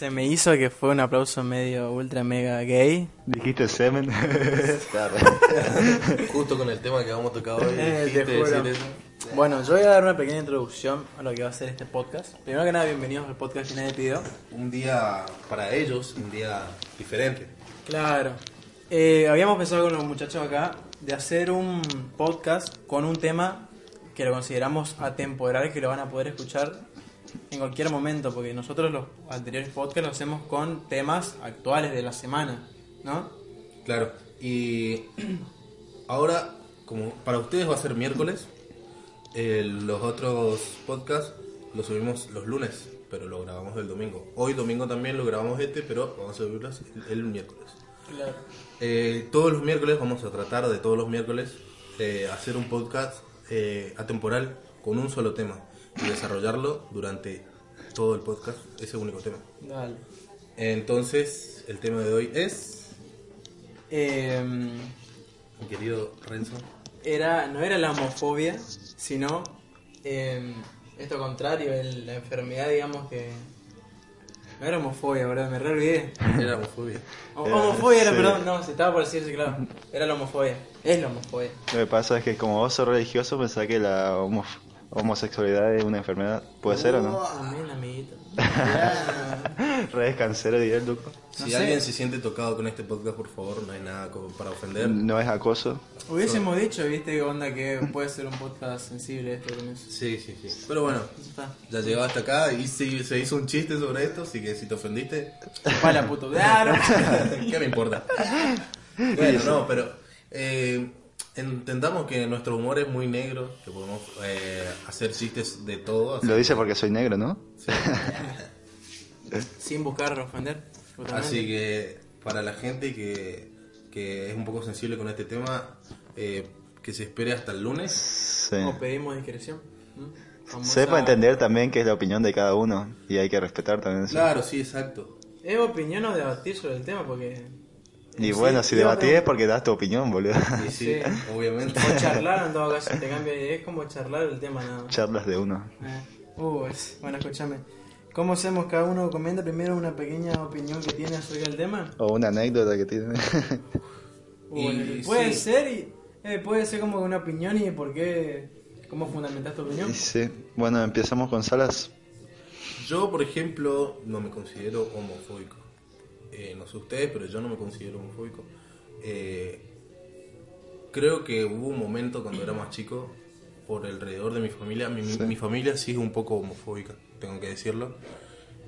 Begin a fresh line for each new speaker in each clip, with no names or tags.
Se me hizo que fue un aplauso medio ultra mega gay.
Dijiste semen. Claro.
Justo con el tema que vamos a tocar hoy.
Eh,
dijiste
te juro. Bueno, yo voy a dar una pequeña introducción a lo que va a ser este podcast. Primero que nada, bienvenidos al podcast que nadie pidió.
Un día para ellos, un día diferente.
Claro. Eh, habíamos pensado con los muchachos acá de hacer un podcast con un tema que lo consideramos atemporal, que lo van a poder escuchar en cualquier momento, porque nosotros los anteriores podcasts los hacemos con temas actuales de la semana, ¿no?
Claro. Y ahora, como para ustedes va a ser miércoles, eh, los otros podcasts los subimos los lunes, pero lo grabamos el domingo. Hoy domingo también lo grabamos este, pero vamos a subirlos el, el miércoles.
Claro.
Eh, todos los miércoles vamos a tratar de todos los miércoles eh, hacer un podcast eh, atemporal con un solo tema y desarrollarlo durante todo el podcast, ese único tema.
Dale.
Entonces, el tema de hoy es,
Em,
mi querido Renzo,
era, no era la homofobia, sino em, esto contrario, el- la enfermedad, digamos que... No era homofobia, ¿verdad? Me re olvidé.
era homofobia.
O- homofobia era,
sí.
perdón, no, se estaba por decirse, claro. Era la homofobia. Es la homofobia.
Lo que pasa es que como vos sos religioso, pensás que la homo- homosexualidad es una enfermedad. ¿Puede ser o no?
Amén, amiguito.
Re descansero, diría el Duco.
Si
No sé.
alguien se siente tocado con este podcast, por favor, no hay nada como para ofender.
No es acoso.
Hubiésemos dicho, viste, onda que puede ser un podcast sensible esto con eso.
Sí, sí, sí. Pero bueno,
Ya
llegó hasta acá y sí, se hizo un chiste sobre esto, así que si te ofendiste,
Para puto. Claro.
¿Qué me importa? Bueno, no, pero eh, entendamos que nuestro humor es muy negro, que podemos eh, hacer chistes de todo. así
Lo dice
que-
porque soy negro, ¿no?
Sin buscar ofender. justamente.
Así que para la gente que, que es un poco sensible con este tema, eh, que se espere hasta el lunes.
Sí.
O pedimos discreción. ¿Mm?
Sepa entender también que es la opinión de cada uno y hay que respetar también eso.
Claro, sí, exacto.
Es opinión o debatir sobre el tema porque.
Y
Sí,
bueno, si debatís es porque das tu opinión, boludo.
Y sí,
Sí.
obviamente.
O charlar en todo caso, te cambia de idea. Es como charlar el tema nada.
Charlas de uno.
Eh, Uh, es- bueno, escúchame. ¿Cómo hacemos? Cada uno comenta primero una pequeña opinión que tiene acerca del tema.
O una anécdota que tiene.
Uh,
Y
puede
sí.
ser y eh, puede ser como una opinión y por qué, cómo fundamentas tu opinión.
Y sí. Bueno, empezamos con Salas.
Yo, por ejemplo, no me considero homofóbico. Eh, no sé ustedes, pero yo no me considero homofóbico. Eh, creo que hubo un momento cuando era más chico, por alrededor de mi familia, mi,
Sí.
mi familia sí es un poco homofóbica, tengo que decirlo.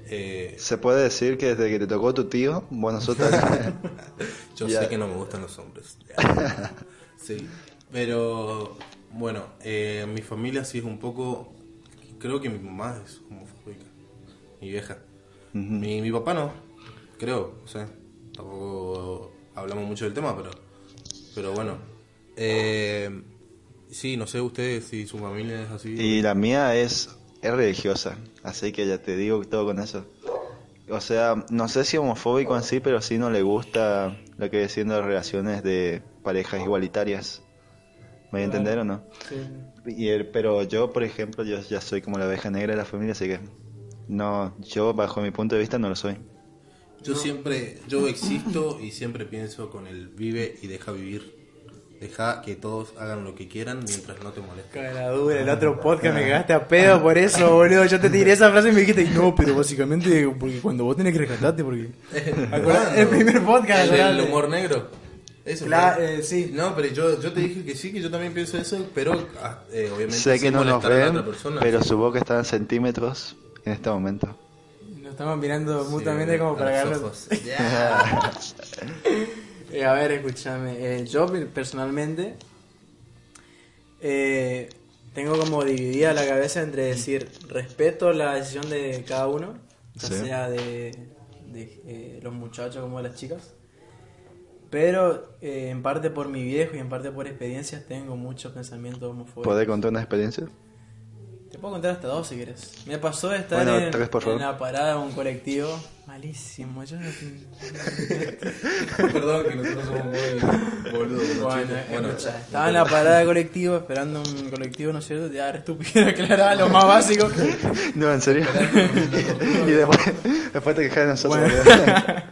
Eh,
Se puede decir que desde que te tocó tu tío, bueno, nosotros...
yo
Ya.
sé que no me gustan los hombres. sí, pero bueno, eh, mi familia sí es un poco... Creo que mi mamá es homofóbica, mi vieja. Mi, mi papá no, creo, o sea, tampoco hablamos mucho del tema, pero, pero bueno. Eh, sí, no sé ustedes si su familia es así.
Y la mía es, es religiosa, así que ya te digo todo con eso. O sea, no sé si homofóbico en sí, pero sí no le gusta lo que es siendo relaciones de parejas igualitarias. ¿Me voy a entender o no?
Sí.
Y el- pero yo, por ejemplo, yo ya soy como la oveja negra de la familia, así que no, yo bajo mi punto de vista no lo soy.
Yo siempre, yo existo y siempre pienso con el vive y deja vivir. Deja que todos hagan lo que quieran mientras no te moleste.
Cara dura, el otro podcast me cagaste a pedo por eso, boludo. Yo te tiré esa frase y me dijiste, no, pero básicamente, porque cuando vos tenés que rescatarte, porque. El primer podcast,
El
acordate.
humor negro. Ese
Cla-
fue.
eh, sí.
No, pero yo, yo te dije que sí, que yo también pienso eso, pero ah, eh, obviamente
Sé que no nos
la
ven,
otra persona.
pero su boca está en centímetros en este momento.
Estamos mirando
Sí,
mutuamente como para
los
agarrar.
ojos. Ya.
Eh, a ver, escúchame. eh, yo personalmente eh, tengo como dividida la cabeza entre decir respeto la decisión de cada uno, ya
Sí.
sea de, de, eh, los muchachos como de las chicas. Pero eh, en parte por mi viejo y en parte por experiencias tengo muchos pensamientos homofóbicos.
¿Podés contar una experiencia?
Puedo contar hasta dos si quieres. Me pasó de estar
Bueno,
en,
tres, por favor.
en la parada de un colectivo. Malísimo, yo no
Perdón que nosotros somos muy boludos.
Bueno.
Bueno,
estaba en la parada de colectivo esperando un colectivo, ¿no es cierto? Ya, estúpido, aclaraba lo más básico.
No, en serio. y después, después te quejas de nosotros.
Bueno.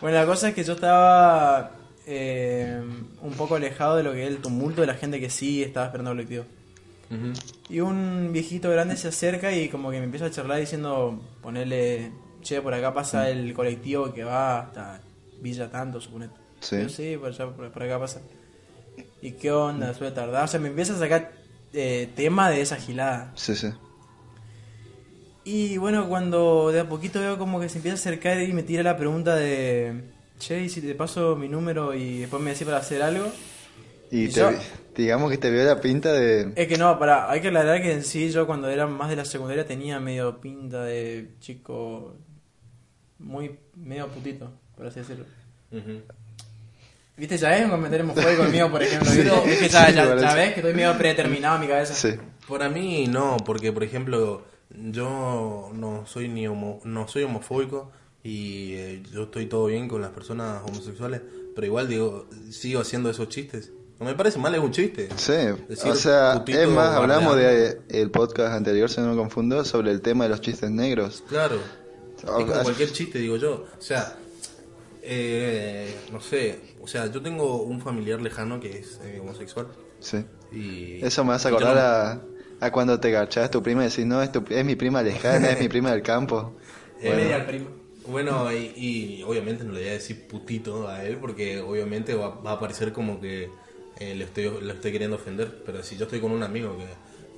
Bueno, la cosa es que yo estaba eh, un poco alejado de lo que es el tumulto de la gente que sí estaba esperando el colectivo. Y un viejito grande se acerca y como que me empieza a charlar diciendo, ponerle, che, por acá pasa el colectivo que va hasta Villa Tanto, suponete.
Sí.
Yo, sí, por, allá, por, por acá pasa. ¿Y qué onda? Suele tardar. O sea, me empieza a sacar eh, tema de esa gilada.
Sí, sí.
Y bueno, cuando de a poquito veo como que se empieza a acercar y me tira la pregunta de, che, ¿y si te paso mi número y después me decís para hacer algo?
Y
¿Y
te
yo?
digamos que te vio la pinta de...
Es que no, para, hay que aclarar que en sí yo cuando era más de la secundaria tenía medio pinta de chico muy medio putito, por así decirlo. ¿Viste? Ya es un comentario homofóbico conmigo, por ejemplo. ¿viste? Es que ya,
Sí,
ya,
parece.
ya ves que estoy medio predeterminado en mi cabeza.
Sí.
Para mí no, porque por ejemplo yo no soy ni homo- no soy homofóbico y eh, yo estoy todo bien con las personas homosexuales, pero igual digo sigo haciendo esos chistes. No me parece mal, es un chiste.
Sí,
Decir
o sea, es más, hablamos
bardeando.
de el podcast anterior, si no me confundo, sobre el tema de los chistes negros.
Claro.
O-
Es como cualquier chiste, digo yo. O sea, eh, no sé. O sea, yo tengo un familiar lejano que es eh, homosexual.
Sí.
Y,
Eso me hace acordar
no-
a, a cuando te garchabas tu prima y decís, no, es, tu- es mi prima lejana, es mi prima del campo.
Eh,
al primo.
Bueno, y, y obviamente no le voy a decir putito a él porque obviamente va, va a parecer como que eh, le, estoy, le estoy queriendo ofender. Pero si yo estoy con un amigo que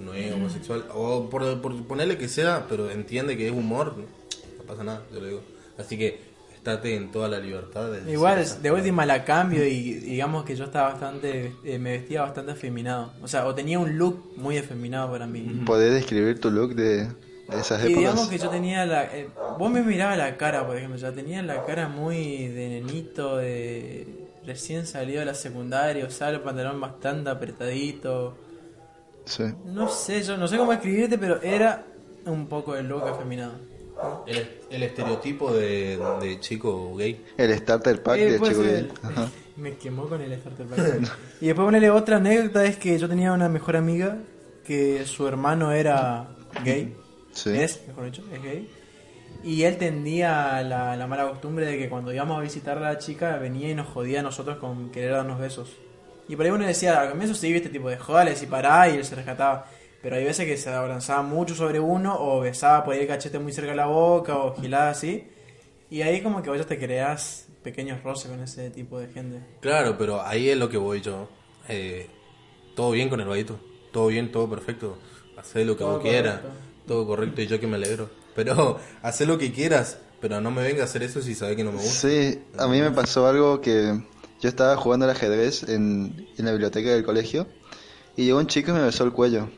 no es homosexual, o por, por ponerle que sea, pero entiende que es humor, no pasa nada, yo le digo. Así que estate en toda la libertad de
Igual, de última la cambio y digamos que yo estaba bastante, eh, me vestía bastante afeminado. O sea, o tenía un look muy afeminado para mí.
¿Podés describir tu look de esas
Y digamos
épocas?
que yo tenía la... eh, vos me mirabas la cara, por ejemplo, ya tenía la cara muy de nenito, de recién salido de la secundaria, o sea, el pantalón bastante apretadito.
Sí.
No sé, yo no sé cómo escribirte, pero era un poco el look afeminado.
El, el estereotipo de, de chico gay.
El starter pack
Eh,
de Chico
ser.
Gay. Ajá.
Me quemó con el starter pack. y después ponerle otra anécdota es que yo tenía una mejor amiga que su hermano era gay.
Sí.
Es, mejor dicho, es gay. Y él tendía la, la mala costumbre de que cuando íbamos a visitar a la chica venía y nos jodía a nosotros con querer darnos besos. Y por ahí uno decía, al comienzo sí, viste, tipo de jodales y pará, y él se rescataba. Pero hay veces que se abalanzaba mucho sobre uno, o besaba por ahí el cachete muy cerca de la boca, o gilada así. Y ahí como que vos ya te creas pequeños roces con ese tipo de gente.
Claro, pero ahí es lo que voy yo. Eh, todo bien con el vaguito. Todo bien, todo perfecto. Hacé lo que
Todo
vos quieras. Todo correcto y yo que me alegro. Pero hacé lo que quieras. Pero no me venga a hacer eso si sabes que no me gusta.
Sí, a mí me pasó algo que yo estaba jugando al ajedrez en, en la biblioteca del colegio y llegó un chico y me besó el cuello.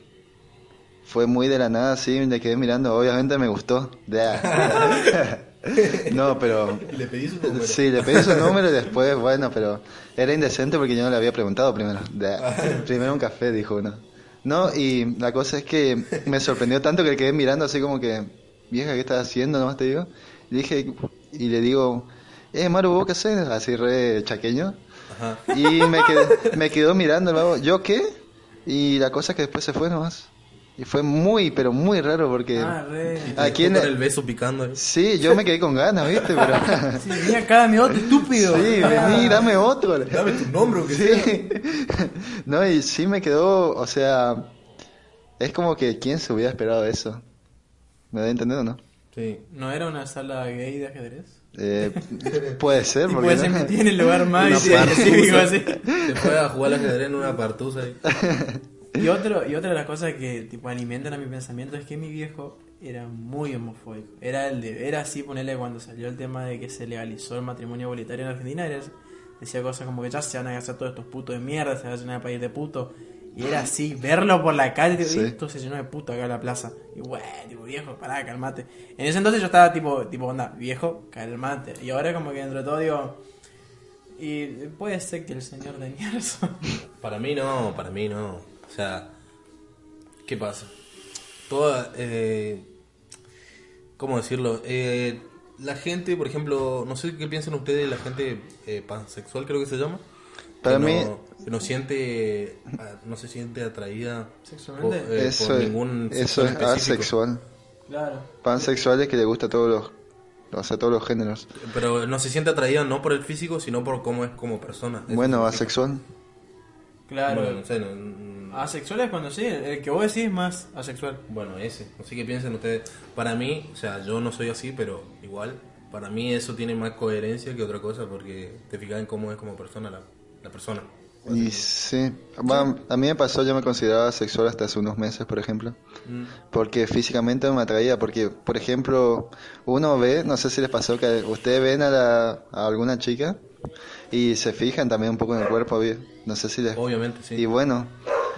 Fue muy de la nada, así, me quedé mirando, obviamente me gustó. no, pero...
Le pedí su número.
Sí, le pedí su número y después, bueno, pero era indecente porque yo no le había preguntado primero. Primero un café, dijo uno. No, y la cosa es que me sorprendió tanto que le quedé mirando así como que, vieja, ¿qué estás haciendo? Nomás te digo. Y dije, y le digo, eh, Maru, ¿vos qué haces? Así re chaqueño.
Ajá.
Y me, quedé- me quedó mirando, luego, ¿yo qué? Y la cosa es que después se fue nomás. Y fue muy, pero muy raro porque...
Ah, re.
Y te
¿A quién-
dejó con el beso picando ahí.
Sí, yo me quedé con ganas, ¿viste? Pero...
Sí, venía acá, mi otro estúpido.
Sí, vení, dame otro.
Dame tu nombre, sea.
Sí. No, y sí me quedó, o sea, es como que quién se hubiera esperado eso. ¿Me da a entender o no?
Sí.
¿No era una sala gay de ajedrez?
Eh, puede ser, porque
puede ser que tiene el lugar más
Una
específico así.
Te fue a jugar al ajedrez en una partusa ahí.
Y, otro, y otra de las cosas que tipo alimentan a mi pensamiento es que mi viejo era muy homofóbico. Era el de, era así ponerle cuando salió el tema de que se legalizó el matrimonio igualitario en Argentina, era- decía cosas como que ya se van a hacer todos estos putos de mierda, se van a llenar el país de putos. Y era así, verlo por la calle, digo,
Sí.
esto se llenó de puto acá en la plaza. Y bueno, tipo, viejo, pará, calmate. En ese entonces yo estaba tipo, tipo, onda, viejo, calmate. Y ahora como que dentro de todo digo, y puede ser que el señor tenía razón.
Para mí no, para mí no. O sea, ¿qué pasa? toda... Eh, ¿Cómo decirlo? Eh, la gente, por ejemplo, no sé qué piensan ustedes, la gente eh, pansexual creo que se llama.
Para
que
mí-
no, que no siente, no se siente atraída
Sexualmente.
por, eh,
eso
por
es,
ningún
eso
sexo
es
específico.
asexual.
Claro.
Pansexual es que le gusta a todos los, o sea, todos los géneros.
Pero no se siente atraída no por el físico, sino por cómo es como persona.
Bueno, asexual.
Claro.
Bueno, no sé, no- no-
Asexual es cuando sí, el que vos decís es más asexual.
Bueno, ese. No sé qué piensan ustedes. Para mí, o sea, yo no soy así, pero igual, para mí eso tiene más coherencia que otra cosa porque te fijas en cómo es como persona la, la persona.
Y sí, va, a mí me pasó, yo me consideraba sexual hasta hace unos meses, por ejemplo.
Mm.
Porque físicamente no me atraía, porque, por ejemplo, uno ve, no sé si les pasó que ustedes ven a, la- a alguna chica y se fijan también un poco en el cuerpo, no sé si les...
Obviamente, sí.
Y bueno,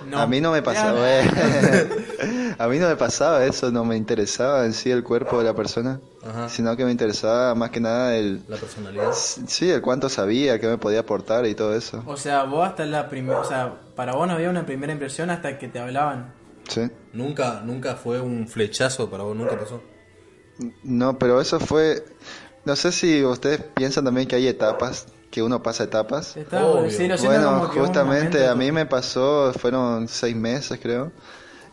No.
a mí no me pasaba, eh. a mí no me pasaba eso, no me interesaba en sí el cuerpo de la persona,
Ajá.
sino que me interesaba más que nada el...
La personalidad.
Sí, el cuánto sabía, qué me podía aportar y todo eso.
O sea, vos hasta la primera, o sea, para vos no había una primera impresión hasta que te hablaban.
Sí.
Nunca, nunca fue un flechazo para vos, nunca pasó.
No, pero eso fue... No sé si ustedes piensan también que hay etapas, que uno pasa etapas.
Obvio.
Bueno, justamente a mí me pasó, fueron seis meses creo,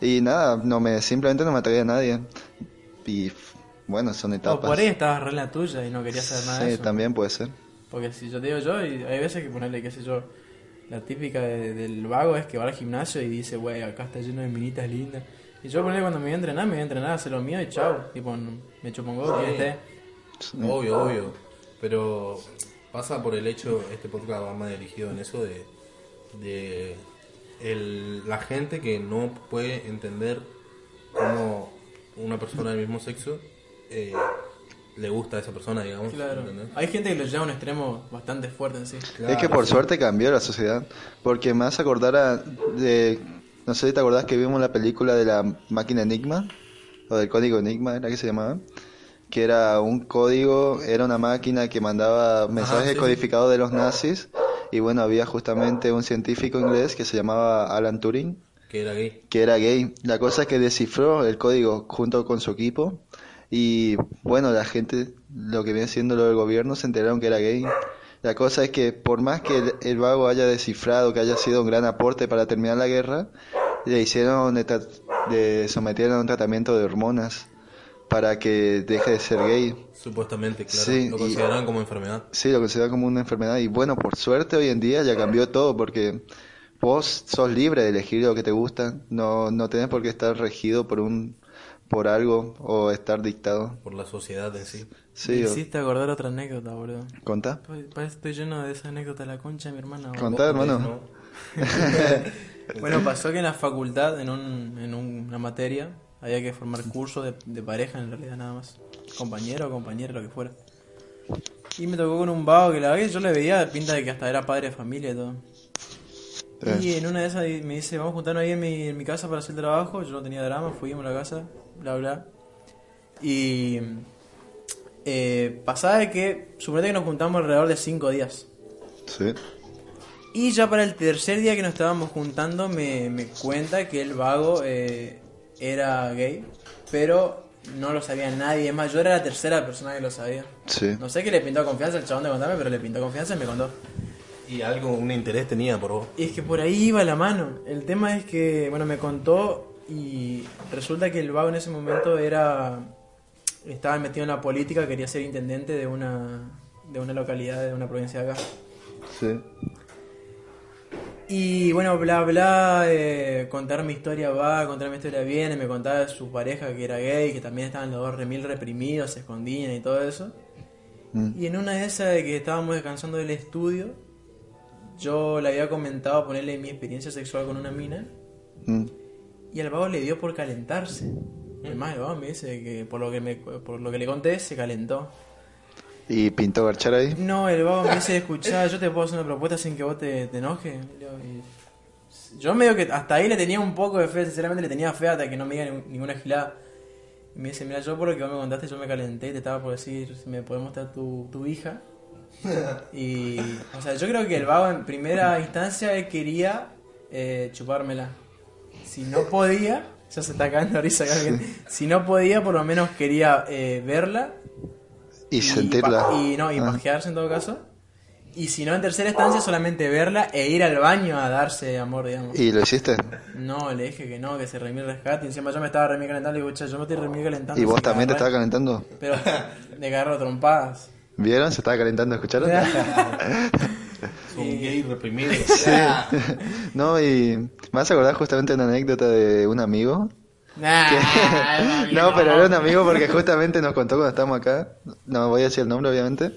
y nada, no me simplemente no me atraía a nadie. Y bueno, son
O
etapas.
por ahí estabas re en la tuya y no querías saber nada de
Sí,
eso.
también puede ser.
Porque si yo te digo yo, y hay veces que ponerle, qué sé yo, la típica de- del vago es que va al gimnasio y dice, wey, acá está lleno de minitas lindas. Y yo ponerle cuando me voy a entrenar, me voy a entrenar, hacer lo mío y chao. Tipo, me chupo un huevo, que esté.
Obvio, obvio. Pero pasa por el hecho, este podcast va más dirigido en eso de, de el- la gente que no puede entender cómo una persona del mismo sexo eh, le gusta a esa persona, digamos.
Claro. Hay gente que lo lleva a un extremo bastante fuerte en sí.
Claro,
es que por
sí.
suerte cambió la sociedad, porque me hace acordar a, de, no sé si te acordás que vimos la película de la máquina Enigma, o del código Enigma, era que se llamaba, que era un código, era una máquina que mandaba mensajes codificados de los nazis, y bueno, había justamente un científico inglés que se llamaba Alan Turing,
Que era gay.
que era gay. La cosa es que descifró el código junto con su equipo y bueno, la gente, lo que viene siendo lo del gobierno, se enteraron que era gay. La cosa es que por más que el, el vago haya descifrado, que haya sido un gran aporte para terminar la guerra, le hicieron, le sometieron a un tratamiento de hormonas para que deje de ser gay.
Supuestamente, claro.
Sí,
lo
y-
consideraban como enfermedad.
Sí, lo considera como una enfermedad y bueno, por suerte hoy en día ya cambió todo porque vos sos libre de elegir lo que te gusta, no, no tenés por qué estar regido por un por algo o estar dictado.
Por la sociedad en sí.
Sí,
me
o-
hiciste acordar otra anécdota, boludo.
contá.
Pues, parece que estoy lleno de esa anécdota de la concha de mi hermana. boludo.
Contá, hermano.
¿no?
Bueno, pasó que en la facultad, en, un, en una materia, había que formar curso de, de pareja en realidad nada más. Compañero o compañera, lo que fuera. Y me tocó con un vago que la que yo le veía pinta de que hasta era padre de familia y todo. Y en una de esas me dice, vamos a juntarnos ahí en mi, en mi casa para hacer el trabajo. Yo no tenía drama, fuimos a la casa, bla, bla. Y eh, pasaba de que, suponete que nos juntamos alrededor de 5 días.
Sí.
Y ya para el tercer día que nos estábamos juntando me, me cuenta que el vago eh, era gay, pero no lo sabía nadie. Es más, yo era la tercera persona que lo sabía.
Sí.
No sé qué le pintó confianza el chabón de contarme, pero le pintó confianza y me contó.
Y algo, un interés tenía por vos.
Y es que por ahí iba la mano. El tema es que, bueno, me contó y resulta que el vago en ese momento era... Estaba metido en la política, quería ser intendente de una, de una localidad, de una provincia de acá.
Sí.
Y bueno, bla, bla, eh, contar mi historia va, contar mi historia viene, me contaba de su pareja que era gay, que también estaban los dos remil reprimidos, se escondían y todo eso.
Mm.
Y en una de esas de que estábamos descansando del estudio, yo le había comentado ponerle mi experiencia sexual con una mina,
Mm.
y al vago le dio por calentarse. Además, el vago me dice que por lo que, me, por lo que le conté, se calentó.
¿Y pintó garchar ahí?
No, el vago me dice, escuchá, yo te puedo hacer una propuesta sin que vos te, te enojes. Y yo- medio que hasta ahí le tenía un poco de fe, sinceramente le tenía fe hasta que no me diga ni- ninguna gilada. Y me dice, mira, yo por lo que vos me contaste, yo me calenté, te estaba por decir si me podés mostrar tu, tu hija. Y, o sea, yo creo que el vago en primera instancia él quería eh, chupármela. Si no podía, Ya se está cagando risa acá alguien. Si no podía, por lo menos quería eh, verla.
Y, sentirla.
Y no, y
Ah.
pajearse en todo caso. Y si no, en tercera instancia, solamente verla e ir al baño a darse amor, digamos.
¿Y lo hiciste?
No, le dije que no, que se remil rescate. Y encima yo me estaba remil calentando. Y digo, "Che, yo me estoy remil calentando.
¿Y vos también te
cagará".
estabas calentando?
Pero de agarro trompadas.
¿Vieron? Se estaba calentando, ¿escucharon?
Son gay reprimidos.
no, y me vas a acordar justamente de una anécdota de un amigo.
Nah,
No, pero era un amigo porque justamente nos contó cuando estábamos acá, no voy a decir el nombre obviamente,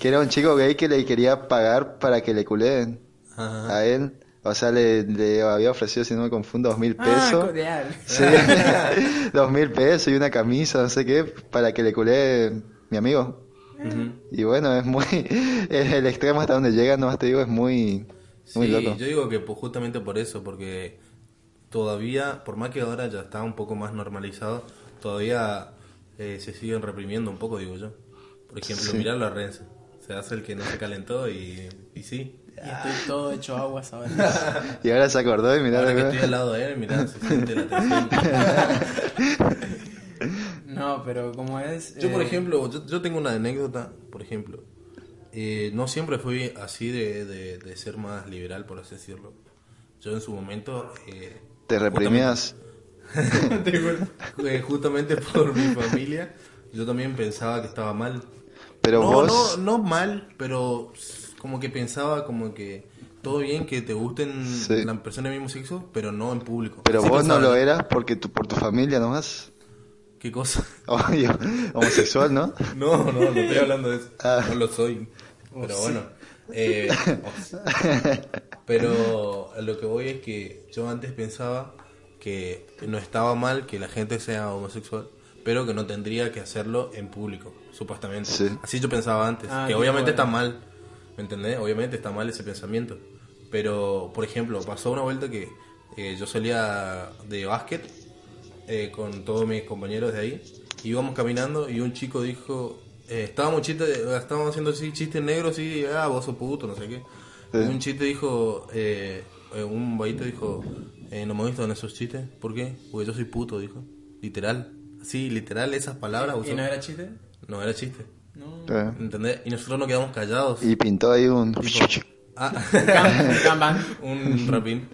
que era un chico gay que le quería pagar para que le culeen
Ajá.
a él. O sea, le, le había ofrecido, si no me confundo, dos mil
Ah,
pesos.
cordial.
Sí, dos mil pesos y una camisa, no sé qué, para que le culé mi amigo. Y bueno, es muy, el extremo hasta donde llega, nomás te digo, es muy, muy
sí,
loco.
yo digo que pues, justamente por eso, porque todavía, por más que ahora ya está un poco más normalizado, todavía eh, se siguen reprimiendo un poco, digo yo. Por ejemplo,
Sí.
mirar la Renza. Se hace el que no se calentó y, y sí.
Y estoy todo hecho agua, ¿sabes?
Y ahora se acordó y mirá,
Ahora que estoy al lado de él, mirá, se siente la tensión.
No, pero como es.
Yo, por
eh,
ejemplo, yo, yo tengo una anécdota, por ejemplo. Eh, no siempre fui así de, de, de ser más liberal, por así decirlo. Yo en su momento... eh,
te reprimías.
Eh, justamente por mi familia, yo también pensaba que estaba mal.
Pero
no,
vos,
no, no mal, pero como que pensaba como que todo bien que te gusten
Sí.
las personas del mismo sexo, pero no en público.
pero
Así
vos no lo eras porque tu, por tu familia nomás.
¿Qué cosa?
Obvio, homosexual, ¿no?
No, no, no estoy hablando de eso.
Ah.
No lo soy. Pero bueno. Eh, pero a lo que voy es que yo antes pensaba que no estaba mal que la gente sea homosexual, pero que no tendría que hacerlo en público, supuestamente.
Sí.
Así yo pensaba antes.
Ah,
que obviamente
bueno.
está mal. ¿Me entendés? Obviamente está mal ese pensamiento. Pero, por ejemplo, pasó una vuelta que eh, yo salía de básquet eh, con todos mis compañeros de ahí. Íbamos caminando y un chico dijo, eh, estábamos, chiste, estábamos haciendo así chistes negros y, ah, vos sos puto, no sé qué.
Sí.
Un chiste dijo, eh, eh, un vaguito dijo, eh, no me gustan esos chistes. ¿Por qué? Porque yo soy puto, dijo. Literal. Sí, literal, esas palabras usó.
¿Y no era chiste?
No, era chiste.
No.
Eh,
¿Entendés? Y nosotros nos quedamos callados.
Y pintó ahí un...
Ah,
Cam- Kanban.
un rapín.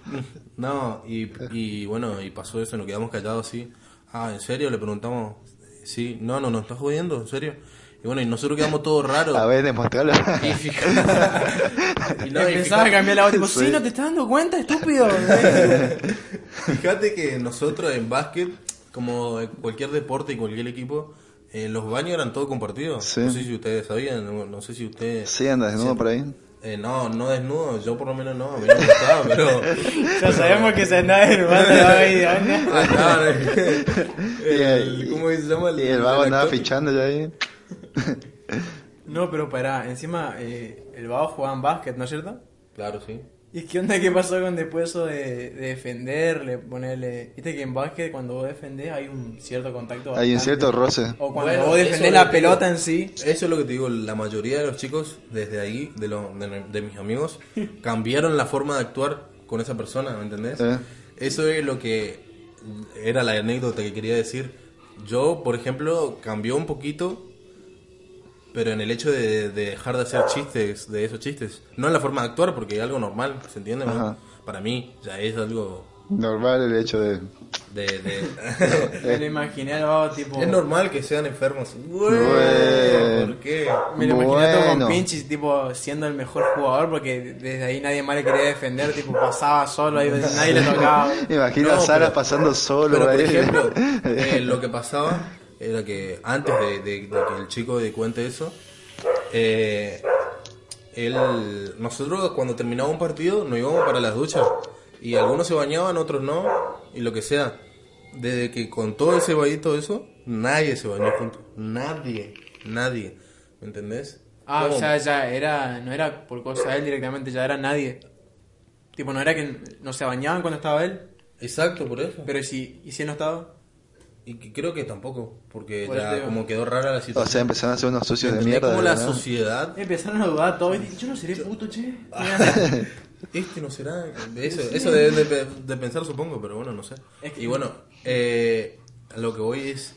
No, y, y bueno, y pasó eso, nos quedamos callados así. Ah, ¿en serio? Le preguntamos. Sí, no, no, nos estás jodiendo, ¿en serio? Y bueno, y nosotros quedamos todos raros.
A ver, demostralo.
Y y no, y
Empezaba a cambiar la voz, tipo,
Sí.
no te estás dando cuenta, estúpido.
fíjate que nosotros en básquet, como en cualquier deporte y cualquier equipo, eh, los baños eran todos compartidos.
Sí.
No sé si ustedes sabían, no, no sé si ustedes...
Sí, andas desnudo por ahí.
Eh, no, no desnudo, yo por lo menos no, a mí no me gustaba, pero...
ya sabemos que se anda derrubando ahí, ¿no?
Ah, claro, el, ¿Cómo se llama?
Y el vago andaba
actor?
fichando ya ahí.
No, pero pará, encima eh, el vago jugaba en básquet, ¿no es cierto?
Claro, sí.
¿Y qué onda qué pasó con después eso de, de defenderle, ponerle... Viste que en básquet cuando vos defendés hay un cierto contacto
Hay un cierto roce.
O cuando
Bueno,
vos
eso
defendés
es
la
lo que
pelota
digo.
en sí.
Eso es lo que te digo, la mayoría de los chicos desde ahí, de, lo- de, de mis amigos, cambiaron la forma de actuar con esa persona, ¿me entendés?
Eh.
Eso es lo que era la anécdota que quería decir. Yo, por ejemplo, cambió un poquito, pero en el hecho de, de dejar de hacer chistes, de esos chistes. No en la forma de actuar, porque es algo normal, ¿se entiende?
Ajá.
Para mí, ya es algo
Normal el hecho de...
de... de-
Me lo imaginé tipo...
es normal que sean enfermos.
Bueno.
¿Por qué?
Me lo imaginé todo con Pinchis, tipo, siendo el mejor jugador, porque desde ahí nadie más le quería defender, tipo, pasaba solo, ahí nadie le tocaba.
Imagina
No,
a Sara
pero-
pasando solo
Pero por
ahí.
ejemplo, eh, lo que pasaba era que antes de, de- de que el chico de cuente eso, eh, él, nosotros cuando terminaba un partido nos íbamos para las duchas y algunos se bañaban, otros no y lo que sea. Desde que contó ese vallito eso, nadie se bañó juntos, nadie, nadie, ¿me entendés?
Ah, o sea, ya era, no era por cosa de él directamente, ya era nadie. Tipo, no era que no se bañaban cuando estaba él,
Exacto, por eso.
pero ¿y si, y si él no estaba?
Y que creo que tampoco, porque
Por
ya como quedó rara la
O
situación.
sea, empezaron a hacer unos sucios de
¿Entendés
mierda.
cómo
de
la sociedad
Empezaron a dudar todo y dije, yo no seré puto, che.
este no será. Eso, eso deben de, de pensar, supongo, pero bueno, no sé.
Es que-
Y bueno, eh, lo que voy es.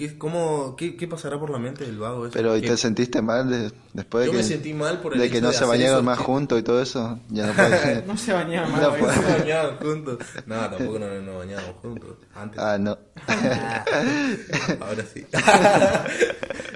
¿Qué, cómo, qué, qué pasará por la mente del vago? Eso?
Pero ¿y te sentiste mal de- después de
Yo
que,
me sentí mal por el
de
hecho
que no
de
se bañaron más
que-
juntos y todo eso? Ya no puedes.
No se bañaba más.
No,
güey.
pues.
Se bañaban juntos. No, tampoco nos, nos bañábamos juntos. Antes.
ah, no.
Ahora sí.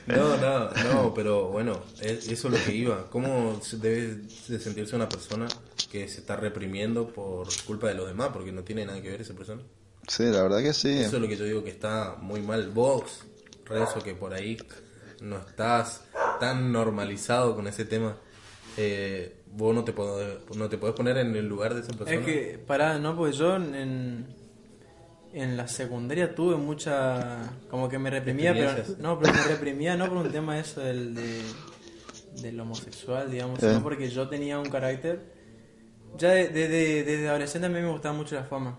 no, no, no, pero bueno, es- eso es lo que iba. ¿Cómo se debe de sentirse una persona que se está reprimiendo por culpa de los demás? Porque no tiene nada que ver esa persona.
Sí, la verdad que sí.
Eso es lo que yo digo que está muy mal. Vos, Rezo, que por ahí no estás tan normalizado con ese tema. eh, vos no te, podés, no te podés poner en el lugar de esa persona.
Es que, pará, no, porque yo en, en la secundaria tuve mucha. Como que me reprimía, pero. No, pero me reprimía no por un tema eso del, de, del homosexual, digamos,
Eh.
sino porque yo tenía un carácter. Ya de- de- de- desde adolescente a mí me gustaba mucho la fama.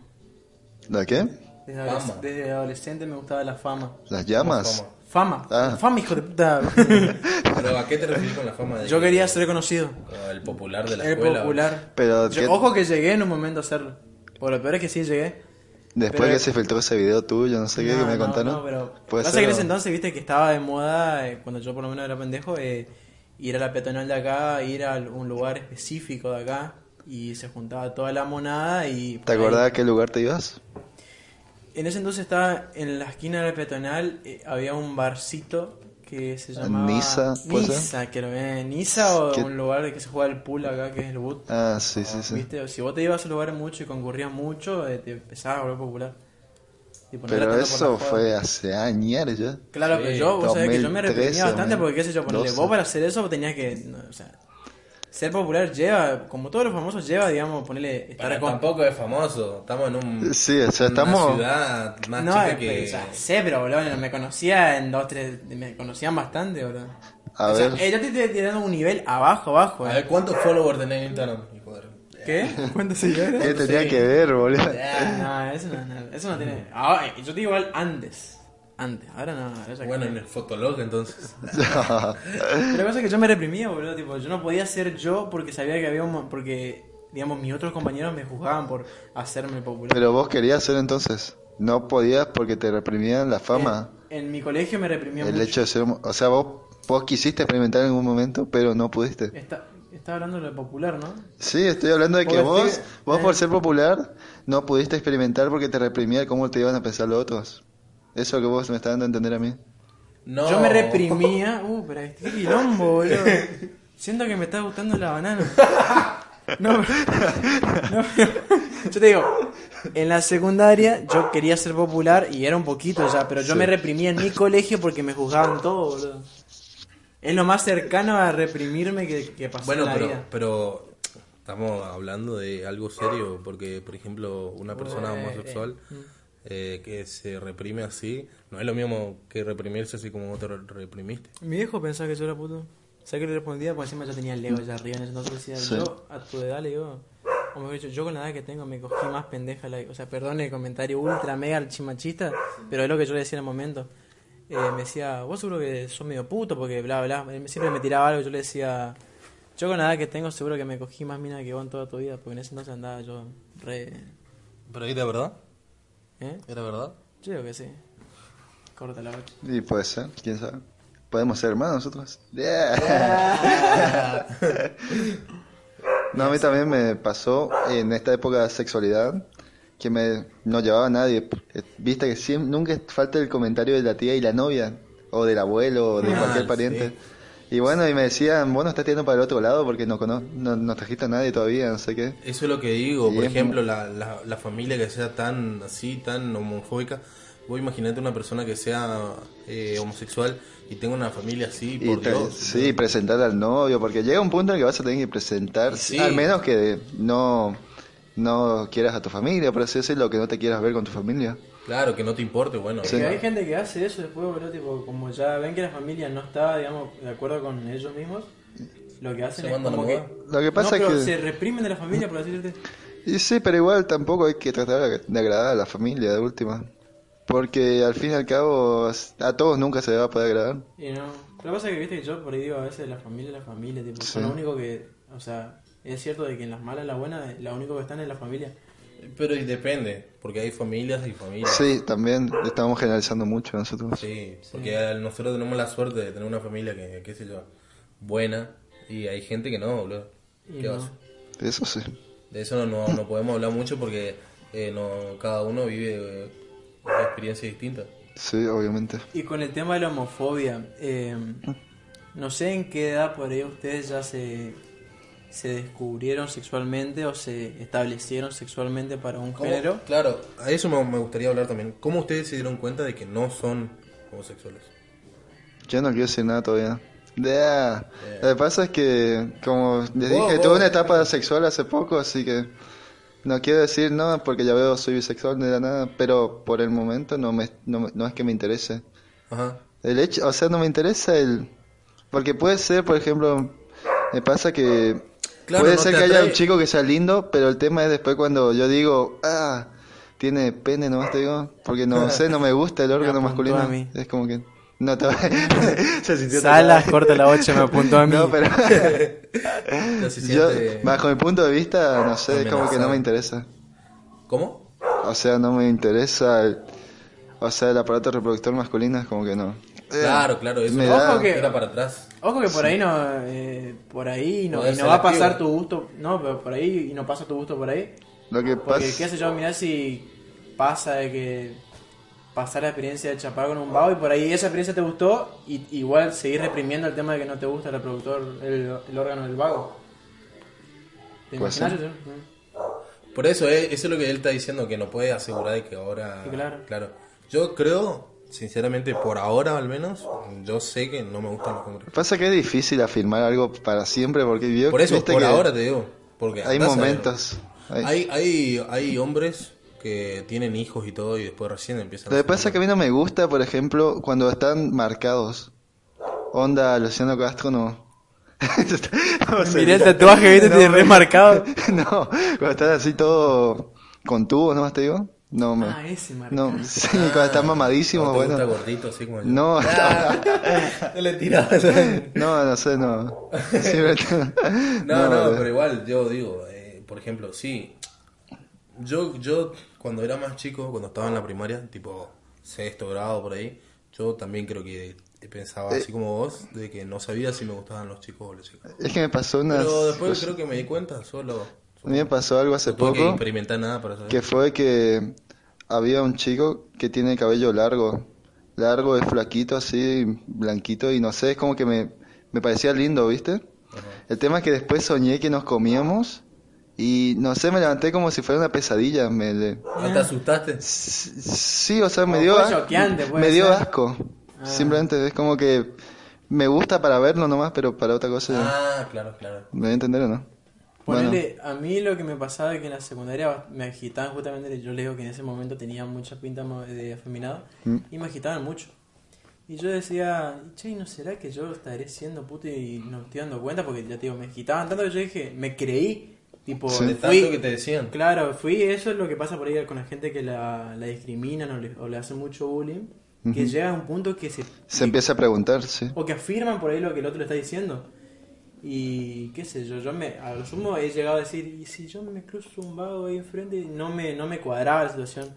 ¿La qué?
Desde, adoles-
Fama.
desde adolescente me gustaba la fama.
¿Las llamas?
Fama.
Fama,
Ah.
fama, hijo de puta.
Pero ¿a qué te refieres con la fama de
yo
que-
quería ser conocido.
como el popular de la
El
escuela?
popular.
Pero
Yo-
¿qué-
ojo que llegué en un momento a hacerlo. Por lo peor es que sí llegué.
Después
Pero-
que se filtró ese video tuyo, no sé qué,
No,
que me
no,
contaron.
No, pero
Puede
pasa
ser,
que en ese entonces, viste, que estaba de moda, eh, cuando yo por lo menos era pendejo, eh, ir a la peatonal de acá, ir a un lugar específico de acá, y se juntaba toda la monada y...
¿Te acordás a qué lugar te ibas?
En ese entonces estaba en la esquina de la peatonal, eh, había un barcito que se llamaba...
Niza,
que lo ven. Niza o
¿Qué?
un lugar que se juega el pool acá, que es el boot.
Ah, sí, sí, sí.
¿Viste? Si vos te ibas a lugares mucho y concurrías mucho, eh, te empezabas a volver popular. Tipo, no era
Pero eso fue hace años ya.
Claro,
Sí,
pero yo, vos sabés que yo me
2013,
reprimía bastante porque, qué sé yo, ponele,
2012.
vos para hacer eso tenías que, no, o sea, ser popular lleva, como todos los famosos lleva, digamos, ponerle, estar
Pero
con...
tampoco es famoso. Estamos en un,
Sí, o sea,
en una ciudad más
No,
chica
eh,
que...
o sea, sé, pero boludo, me conocía en dos, tres, me conocían bastante, boludo.
A
o sea,
ver.
eh, yo te estoy tirando un nivel abajo, abajo,
A
eh.
ver, ¿cuántos followers tenés en Instagram? hijo de-
¿Qué? ¿Cuántos seguidores?
¿Qué tenía
Sí.
que ver, boludo?
No, eso no, no, eso no tiene... Ahora, yo te digo igual antes, antes, ahora no, ahora
Bueno, en el Fotolog entonces.
Pero la cosa es que yo me reprimía, boludo, tipo, yo no podía ser yo porque sabía que había un... mo- porque, digamos, mis otros compañeros me juzgaban por hacerme popular.
Pero vos querías ser entonces. No podías porque te reprimían la fama.
En, en mi colegio me reprimía
El
mucho.
hecho de ser... O sea, vos, vos quisiste experimentar en algún momento, pero no pudiste.
Está, está hablando de lo popular, ¿no?
Sí, estoy hablando de que vos, vos
eh.
por ser popular, no pudiste experimentar porque te reprimía cómo te iban a pensar los otros. Eso que vos me estás dando a entender a mí.
No.
Yo me reprimía... Uh, pero este quilombo, boludo. Siento que me está gustando la banana. No, no, yo te digo, en la secundaria yo quería ser popular y era un poquito ya, pero yo
Sí.
me reprimía en mi colegio porque me juzgaban todo, boludo. Es lo más cercano a reprimirme que, que pasó
Bueno,
en la
pero,
vida.
pero estamos hablando de algo serio, porque, por ejemplo, una persona
Eh,
homosexual eh, que se reprime así, no es lo mismo que reprimirse así como vos te re- reprimiste.
Mi viejo pensaba que yo era puto. O sea que le respondía, pues encima yo tenía el ego allá arriba, en ese entonces decía,
Sí.
yo a tu edad le digo, o mejor dicho, yo con la edad que tengo me cogí más pendeja, la- o sea, perdón el comentario ultra mega chimachista, pero es lo que yo le decía en el momento. Eh, me decía, vos seguro que sos medio puto, porque bla, bla, él siempre me tiraba algo, yo le decía, yo con la edad que tengo seguro que me cogí más mina que vos en toda tu vida, porque en ese entonces andaba yo re...
¿Pero era verdad?
¿Eh?
¿Era verdad?
Yo digo que sí. Corta la bocha.
Y puede ser, quién sabe. Podemos ser hermanos nosotros. Yeah. no, a mí también me pasó en esta época de sexualidad que me no llevaba a nadie. Eh, Viste que siempre, nunca falta el comentario de la tía y la novia, o del abuelo, o de
Ah,
cualquier pariente.
sí.
Y bueno, y me decían, vos no estás tirando para el otro lado porque no, no, no trajiste a nadie todavía, no sé qué.
Eso es lo que digo, por ejemplo, la, la, la familia que sea tan así, tan homofóbica. Vos imaginate una persona que sea eh, homosexual y tenga una familia así,
Y
por
te-
Dios.
sí, presentar al novio, porque llega un punto en que vas a tener que presentar,
Sí.
al menos que no, no quieras a tu familia, por así decirlo, que no te quieras ver con tu familia.
Claro, que no te importe, bueno.
Sí.
que hay gente que hace eso después, boludo, tipo, como ya ven que la familia no está, digamos, de acuerdo con ellos mismos, lo que hacen
Se
es
mandan
como
a
que...
Lo que pasa
no,
es
pero
que...
se reprimen de la familia, por decirte.
Y sí, pero igual tampoco hay que tratar de agradar a la familia de última. Porque al fin y al cabo a todos nunca se le va a poder agradar.
Y no... Lo que pasa es que, viste, que yo por ahí digo, a veces la familia es la familia, tipo, son
Sí.
lo único que, o sea, es cierto de que en las malas y las buenas, la único que están es la familia.
Pero y depende, porque hay familias y familias.
Sí, también estamos generalizando mucho nosotros.
Sí, porque nosotros tenemos la suerte de tener una familia que, qué sé yo, buena, y hay gente que no, boludo. ¿Qué
no.
vas?
Eso sí.
De eso no, no, no podemos hablar mucho porque eh, no, cada uno vive eh, una experiencia distinta.
Sí, obviamente.
Y con el tema de la homofobia, eh, no sé en qué edad por ahí ustedes ya se, se descubrieron sexualmente o se establecieron sexualmente para un
¿Cómo?
género.
Claro, a eso me, me gustaría hablar también. ¿Cómo ustedes se dieron cuenta de que no son homosexuales?
Yo no quiero decir nada todavía. Ya. Lo que pasa es que, como les dije, tuve una etapa sexual hace poco, así que no quiero decir nada porque ya veo soy bisexual ni de nada, pero por el momento no me, no, me- no es que me interese.
Ajá.
El hecho, o sea, no me interesa el... Porque puede ser, por ejemplo, me pasa que...
Claro,
puede
no
ser que haya un chico que sea lindo, pero el tema es después cuando yo digo, ah, tiene pene nomás te digo, porque no sé, no me gusta el órgano masculino.
a mí.
Es como que... No te. Se sintió
Salas, corta la 8, me apuntó a mí.
No, pero
se
yo, bajo mi punto de vista, no sé, es como que no me interesa.
¿Cómo?
O sea, no me interesa el, o sea, el aparato reproductor masculino, es como que no.
Claro, claro, eso
Me da-
Ojo que-
tira para atrás.
Ojo que por ahí no, eh, por ahí no, y no va a pasar tu gusto, no, pero por ahí y no pasa tu gusto por ahí.
Lo que
Porque
pasa...
qué sé yo, mirá si pasa de que pasar la experiencia de chapar con un vago y por ahí esa experiencia te gustó y igual seguir reprimiendo el tema de que no te gusta el reproductor, el, el órgano del vago. ¿Te
Puede
imaginas
ser.
Por eso, eh, eso es lo que él está diciendo, que no puede asegurar de que ahora...
Sí, claro.
Yo creo, sinceramente, por ahora al menos, yo sé que no me gustan los hombres.
Pasa que es difícil afirmar algo para siempre, porque yo,
Por eso, por
que
ahora te digo. Porque
hay momentos. hay-
Hay, hay, hay hombres que tienen hijos y todo y después recién empiezan
Lo que pasa es que a mí no me gusta, por ejemplo, cuando están marcados. Onda, Luciano Castro no. O sea,
Miré el tatuaje, viste, te remarcado.
no, cuando están así todo con tubos, ¿no? Te digo. No, me...
Ah, ese marcado.
no, sí, cuando están mamadísimos,
¿No te
bueno.
gusta gordito así como yo?
No,
no le tirabas.
no, no sé, no. Simplemente-
No, no,
eh.
pero igual yo digo, eh, por ejemplo, sí. Yo, yo cuando era más chico, cuando estaba en la primaria, tipo sexto grado por ahí, yo también creo que pensaba
Eh.
así como vos, de que no sabía si me gustaban los chicos o las chicas.
Es que me pasó una...
Pero después creo que me di cuenta, solo.
A mí me pasó algo hace
No tuve que
poco.
experimentar nada para saber.
que fue que había un chico que tiene cabello largo, largo, es flaquito así, blanquito y no sé, es como que me, me parecía lindo, ¿viste? El tema es que después soñé que nos comíamos y no sé, me levanté como si fuera una pesadilla, me le-
¿No te asustaste?
Sí, o sea, me dio,
fue
as-
choqueante, puede
me dio
ser.
asco.
Ah.
Simplemente es como que me gusta para verlo nomás, pero para otra cosa
Ah, claro, claro.
me voy a entender o no. Bueno,
Ponele, a mí lo que me pasaba es que en la secundaria me agitaban justamente, yo le digo que en ese momento tenía mucha pinta mo- de afeminado
Mm.
y me agitaban mucho. Y yo decía, che, ¿no será que yo estaré siendo puto y no estoy dando cuenta? Porque ya te digo, me agitaban tanto que yo dije, me creí, tipo,
Sí.
De
fui,
tanto que te decían.
claro, fui, eso es lo que pasa por ahí con la gente que la, la discriminan o le, o le hacen mucho bullying, que llega a un punto que se...
se empieza a preguntar, sí.
O que afirman por ahí lo que el otro le está diciendo. Y qué sé yo, yo me, a lo sumo he llegado a decir, y si yo me cruzo un vago ahí enfrente, no me, no me cuadraba la situación.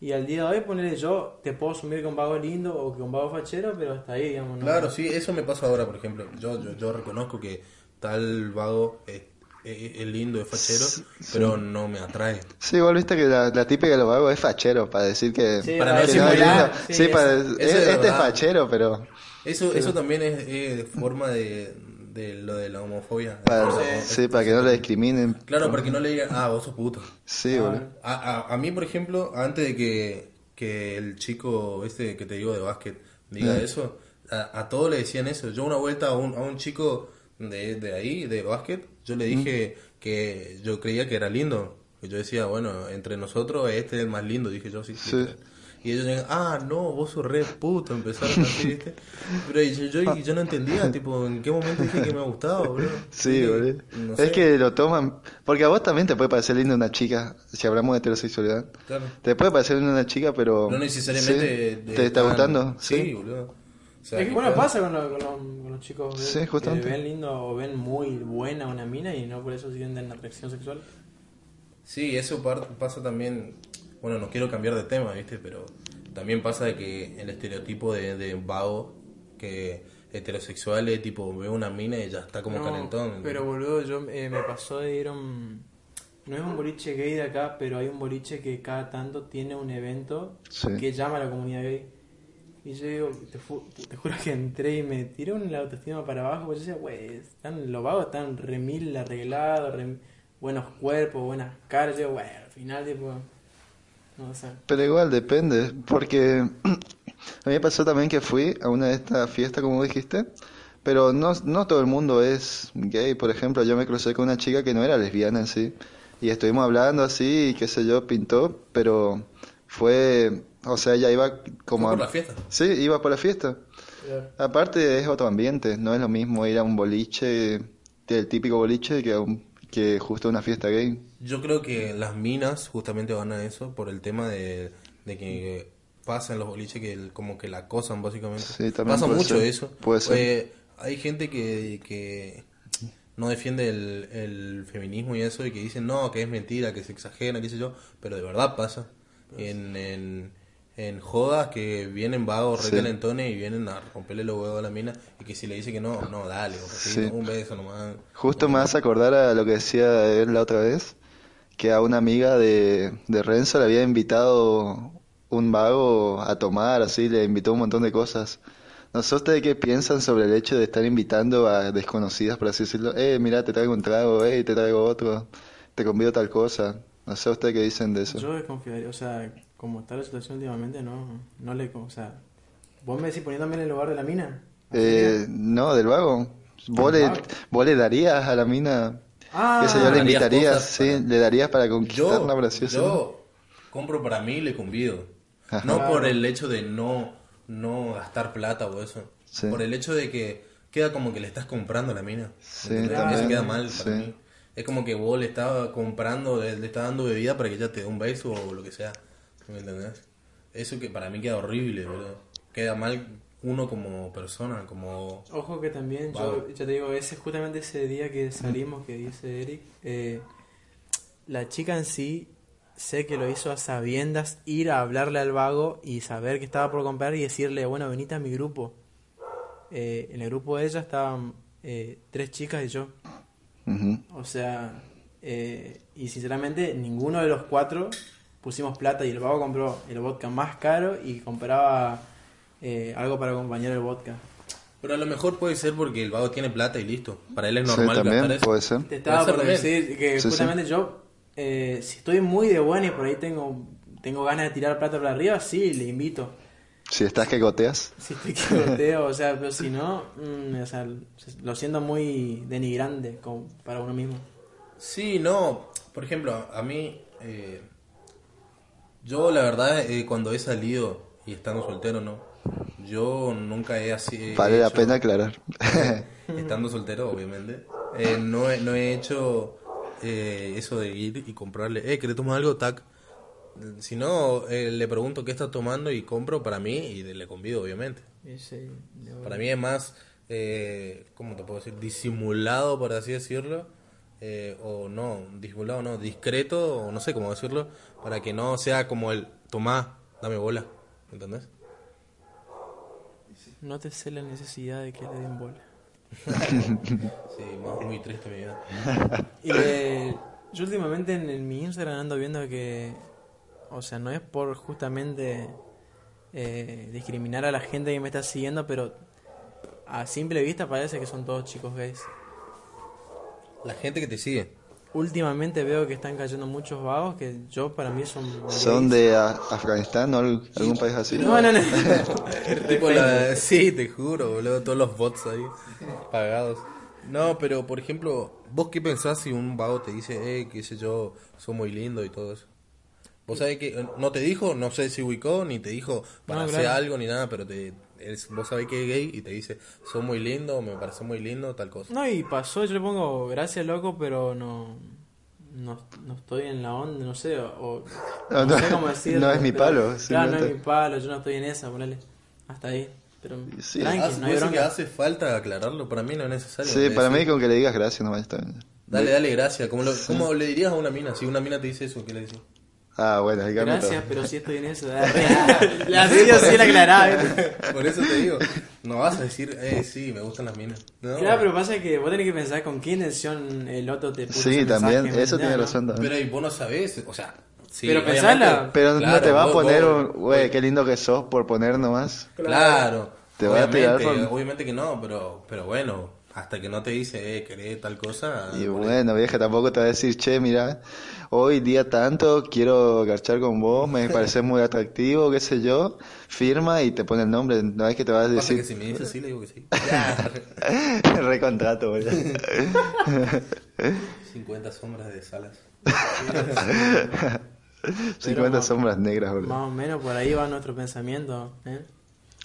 Y al día de hoy, ponerle yo, te puedo asumir que un vago lindo o que un vago fachero, pero hasta ahí, digamos. ¿no?
Claro, sí, eso me pasa ahora, por ejemplo. Yo, yo, yo reconozco que tal vago es, es- es lindo, es fachero, pero no me atrae.
Sí, igual viste que la, la típica de los vagos es fachero, para decir que,
Sí,
para
que
no
no es
simular,
lindo.
sí,
Sí, para, es-
es
este es fachero, pero
Eso, eso también es, es forma de, de lo de la homofobia.
para, sí, para que no le discriminen.
Claro, para que no le digan, ah, vos sos puto.
Sí, boludo.
A, a, a mí, por ejemplo, antes de que, que el chico este que te digo de básquet diga
Eh.
eso, a, a todos le decían eso. Yo una vuelta a un, a un chico de, de ahí, de básquet, yo le dije que yo creía que era lindo. Yo decía, bueno, entre nosotros este es el más lindo, dije yo, sí. Y ellos llegan, ah, no, vos sos re puto, empezaron así, ¿viste? Pero yo, yo, yo no entendía, tipo, ¿en qué momento dije que me gustaba, boludo?
Sí, boludo.
no
Es que lo toman. Porque a vos también te puede parecer linda una chica, si hablamos de heterosexualidad.
claro.
Te puede parecer linda una chica, pero.
No necesariamente
Sí,
de-
¿Te está
tan-
gustando?
Sí, boludo. O sea,
es que bueno, pasa con, lo- con los, con los chicos
Sí,
que ven lindo o ven muy buena una mina y no por eso sienten atracción sexual.
Sí, eso par- pasa también. Bueno, no quiero cambiar de tema, ¿viste? Pero también pasa de que el estereotipo de, de vago, que heterosexual es tipo, ve una mina y ya está como
No,
calentón.
Pero boludo, yo eh, me pasó de ir a un... No es un boliche gay de acá, pero hay un boliche que cada tanto tiene un evento
Sí.
que llama a la comunidad gay. Y yo digo, te, fu- te juro que entré y me tiré un la autoestima para abajo, porque yo decía, güey, están, los vagos están remil arreglados, rem- buenos cuerpos, buenas caras. Yo, güey, al final, tipo, no sé.
Pero igual depende, porque a mí me pasó también que fui a una de estas fiestas, como dijiste, pero no, no todo el mundo es gay. Por ejemplo, yo me crucé con una chica que no era lesbiana en sí, y estuvimos hablando así, y qué sé yo, pintó, pero fue, o sea, ella iba como
Fue
a...
por la fiesta.
Sí, iba por la fiesta. Aparte es otro ambiente, no es lo mismo ir a un boliche, el típico boliche, que, a un- que justo una fiesta gay.
Yo creo que las minas justamente van a eso por el tema de, de que pasa en los boliches que el- como que la acosan básicamente.
Sí, también
pasa mucho
ser.
eso.
Puede ser.
Eh, hay gente que, que no defiende el, el feminismo y eso y que dicen no, que es mentira, que se exagera, qué sé yo, pero de verdad pasa. En, en, en jodas que vienen vagos,
Sí.
recalentones y vienen a romperle los huevos a la mina y que si le dice que no, no, dale, o
Sí.
un beso nomás.
Justo me hace acordar a lo que decía él la otra vez, que a una amiga de, de Renzo le había invitado un vago a tomar, así, le invitó un montón de cosas. No sé ustedes qué piensan sobre el hecho de estar invitando a desconocidas, por así decirlo. Eh, mira, te traigo un trago, eh, te traigo otro, te convido a tal cosa. No sé ustedes qué dicen de eso.
Yo desconfiaría, o sea, como está la situación últimamente, no, no le, o sea, vos me decís poniéndome en el lugar de la mina. ¿Así
Eh, no, del vago. ¿Vos
¿Del
le,
vago?
vos le darías a la mina,
Ah,
sé yo, le invitarías,
cosas
sí,
para-
le darías para por así decirlo?
yo compro para mí y le convido.
Ajá.
No por el hecho de no, no gastar plata o eso.
Sí.
Por el hecho de que queda como que le estás comprando a la mina.
Sí,
también.
Eso queda mal para
Sí.
mí. Es como que vos le estás comprando, le, le estás dando bebida para que ella te dé un beso o lo que sea. ¿Me entendés? Eso que para mí queda horrible, boludo. Queda mal uno como persona, como...
Ojo que también, yo ya te digo, ese justamente ese día que salimos, que dice Eric, eh, la chica en sí, sé que lo hizo a sabiendas, ir a hablarle al vago y saber que estaba por comprar y decirle, bueno, venite a mi grupo. Eh, en el grupo de ella estaban eh, tres chicas y yo. O sea, eh, y sinceramente ninguno de los cuatro pusimos plata y el vago compró el vodka más caro y compraba eh, algo para acompañar el vodka.
Pero a lo mejor puede ser porque el vago tiene plata y listo. Para él es
Sí,
normal
también
gastar eso.
puede ser.
Te estaba
Puede
por
ser también.
decir que
Sí, sí.
justamente yo, eh, si estoy muy de buena y por ahí tengo, tengo ganas de tirar plata para arriba, sí, le invito.
Si estás que goteas.
Si estoy que volteo, o sea, pero si no, mm, o sea, lo siento muy denigrante como para uno mismo.
Sí, no. Por ejemplo, a mí, eh, yo la verdad, eh, cuando he salido y estando soltero, no. Yo nunca he así.
Vale la
hecho-
pena aclarar.
Estando soltero, obviamente. eh, no, he, no he hecho eh, eso de ir y comprarle, eh, ¿querés tomar algo? Tac. Si no, eh, le pregunto qué está tomando y compro para mí y le convido, obviamente.
Ese, yo-
Para mí es más, eh, ¿cómo te puedo decir? Disimulado, por así decirlo. Eh, o no, disimulado no, discreto, o no sé cómo decirlo, para que no sea como el, tomá, dame bola, ¿entendés?
No te sé la necesidad de que le den bola.
Sí, más muy triste mi vida.
Y eh, yo últimamente en, en mi Instagram ando viendo que, o sea, no es por justamente eh, discriminar a la gente que me está siguiendo, pero a simple vista parece que son todos chicos gays.
La gente que te sigue.
Últimamente veo que están cayendo muchos vagos que yo para mí son
¿Son de A- Afganistán o al- algún país así?
No, no, no.
Tipo la- sí, te juro, boludo, todos los bots ahí pagados. No, pero por ejemplo, ¿vos qué pensás si un vago te dice, eh, qué sé yo, soy muy lindo y todo eso? ¿Vos sabés que eh, no te dijo, no sé si ubicó, ni te dijo para
No,
hacer
claro.
algo ni nada, pero te, es- vos sabés que es gay y te dice, soy muy lindo, me parece muy lindo, tal cosa?
No, y pasó, yo le pongo gracias loco, pero no, no, no estoy en la onda, no sé, o,
No,
no,
no,
sé cómo decirlo.
no es mi palo,
Claro, no es mi palo, yo no estoy en esa, ponele. Hasta ahí. Pero
Sí.
tranqui, no hay
que hace falta aclararlo, para mí no es necesario.
Sí, para mí con que le digas gracias nomás está bien.
Dale, dale, gracias. ¿Cómo, lo- cómo le dirías a una mina? Si una mina te dice eso, ¿qué le decís?
Ah, bueno, ahí cambia
Gracias,
todo.
pero si estoy en eso. La sí o sí la aclaraba.
Por eso te digo, no vas a decir, eh, sí, me gustan las minas. No,
Claro, pero pasa que vos tenés que pensar con qué intención el otro te puso
Sí, también,
mensaje, ¿me
eso tiene
entendés,
razón también.
Pero y vos no sabés, o sea, sí,
Pero pensala.
Pero no te va a poner
vos-
un, güey, qué lindo que sos por poner nomás.
Claro,
Te va a tirar
obviamente,
por-
obviamente que no, pero, pero bueno, hasta que no te dice, eh, querés tal cosa.
Y bueno, vieja, tampoco te va a decir, che, mira, hoy día tanto, quiero garchar con vos, me pareces muy atractivo, qué sé yo, firma y te pone el nombre, no es que te vas a
Pasa que
decir,
si me dice sí, le digo que sí.
recontrato, güey.
50 sombras de salas.
50 sombras negras, boludo.
Más o menos por ahí va nuestro pensamiento. ¿eh?